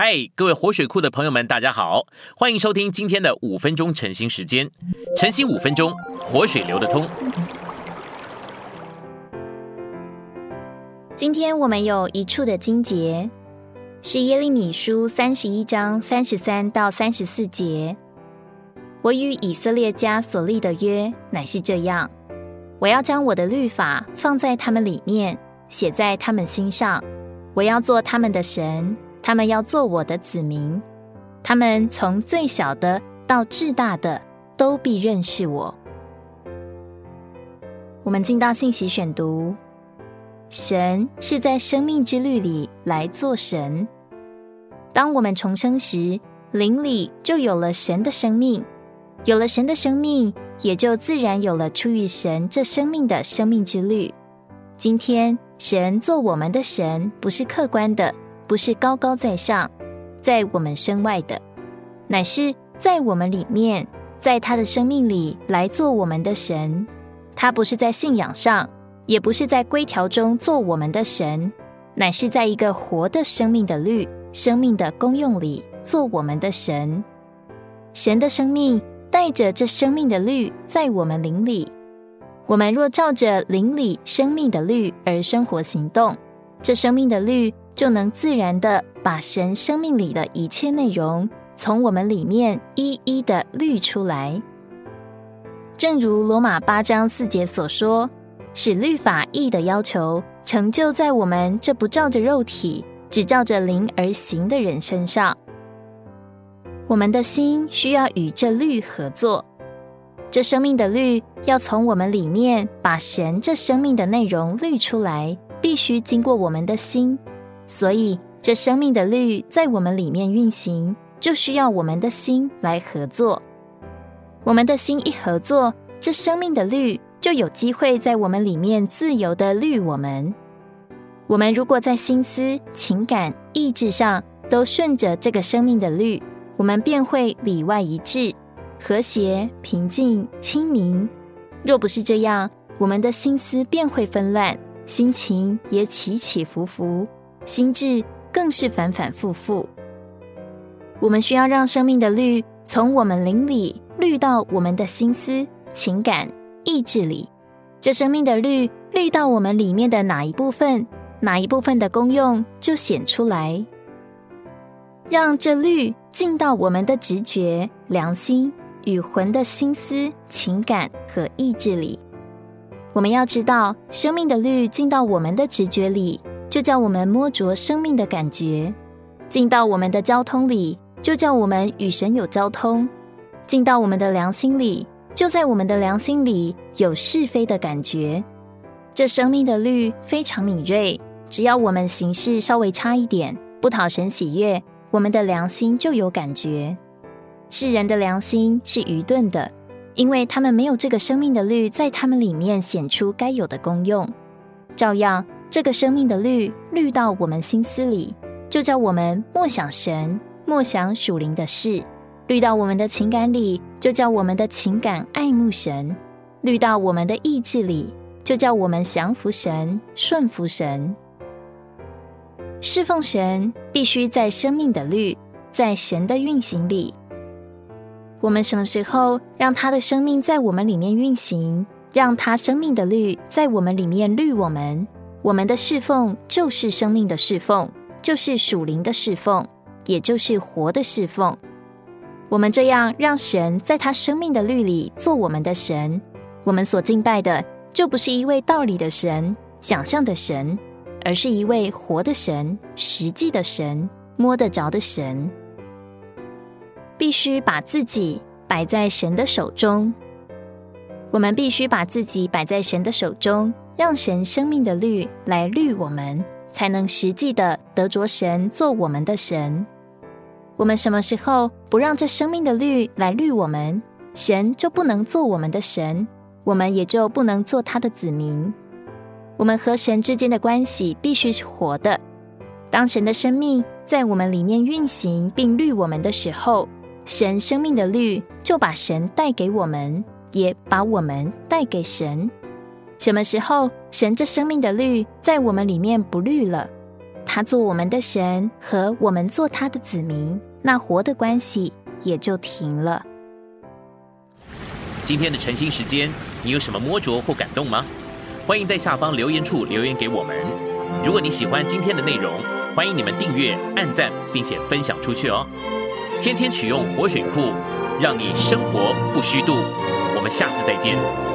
嗨，各位活水库的朋友们，大家好，欢迎收听今天的五分钟晨兴时间。晨兴五分钟，活水流得通。今天我们有一处的经节，是耶利米书三十一章三十三到三十四节。我与以色列家所立的约乃是这样：我要将我的律法放在他们里面，写在他们心上。我要做他们的神。他们要做我的子民，他们从最小的到至大的都必认识我。我们进到信息选读，神是在生命之律里来做神。当我们重生时，灵里就有了神的生命，有了神的生命，也就自然有了出于神这生命的生命之律。今天，神做我们的神，不是客观的。不是高高在上，在我们身外的，乃是在我们里面，在他的生命里来做我们的神。他不是在信仰上，也不是在规条中做我们的神，乃是在一个活的生命的律、生命的功用里做我们的神。神的生命带着这生命的律在我们灵里，我们若照着灵里生命的律而生活行动，这生命的律。就能自然的把神生命里的一切内容从我们里面一一的滤出来。正如罗马八章四节所说，使律法义的要求成就在我们这不照着肉体，只照着灵而行的人身上。我们的心需要与这律合作，这生命的律要从我们里面把神这生命的内容滤出来，必须经过我们的心。所以，这生命的律在我们里面运行，就需要我们的心来合作。我们的心一合作，这生命的律就有机会在我们里面自由的律我们。我们如果在心思、情感、意志上都顺着这个生命的律，我们便会里外一致、和谐、平静、清明。若不是这样，我们的心思便会纷乱，心情也起起伏伏。心智更是反反复复。我们需要让生命的绿从我们灵里绿到我们的心思、情感、意志里。这生命的绿绿到我们里面的哪一部分，哪一部分的功用就显出来。让这绿进到我们的直觉、良心与魂的心思、情感和意志里。我们要知道，生命的绿进到我们的直觉里。就叫我们摸着生命的感觉，进到我们的交通里，就叫我们与神有交通；进到我们的良心里，就在我们的良心里有是非的感觉。这生命的律非常敏锐，只要我们行事稍微差一点，不讨神喜悦，我们的良心就有感觉。世人的良心是愚钝的，因为他们没有这个生命的律在他们里面显出该有的功用，照样。这个生命的绿，绿到我们心思里，就叫我们默想神，默想属灵的事；绿到我们的情感里，就叫我们的情感爱慕神；绿到我们的意志里，就叫我们降服神、顺服神。侍奉神必须在生命的绿，在神的运行里。我们什么时候让他的生命在我们里面运行，让他生命的绿在我们里面绿我们？我们的侍奉就是生命的侍奉，就是属灵的侍奉，也就是活的侍奉。我们这样让神在他生命的律里做我们的神，我们所敬拜的就不是一位道理的神、想象的神，而是一位活的神、实际的神、摸得着的神。必须把自己摆在神的手中，我们必须把自己摆在神的手中。让神生命的律来律我们，才能实际的得着神做我们的神。我们什么时候不让这生命的律来律我们，神就不能做我们的神，我们也就不能做他的子民。我们和神之间的关系必须是活的。当神的生命在我们里面运行并律我们的时候，神生命的律就把神带给我们，也把我们带给神。什么时候神这生命的律在我们里面不律了，他做我们的神，和我们做他的子民，那活的关系也就停了。今天的晨兴时间，你有什么摸着或感动吗？欢迎在下方留言处留言给我们。如果你喜欢今天的内容，欢迎你们订阅、按赞，并且分享出去哦。天天取用活水库，让你生活不虚度。我们下次再见。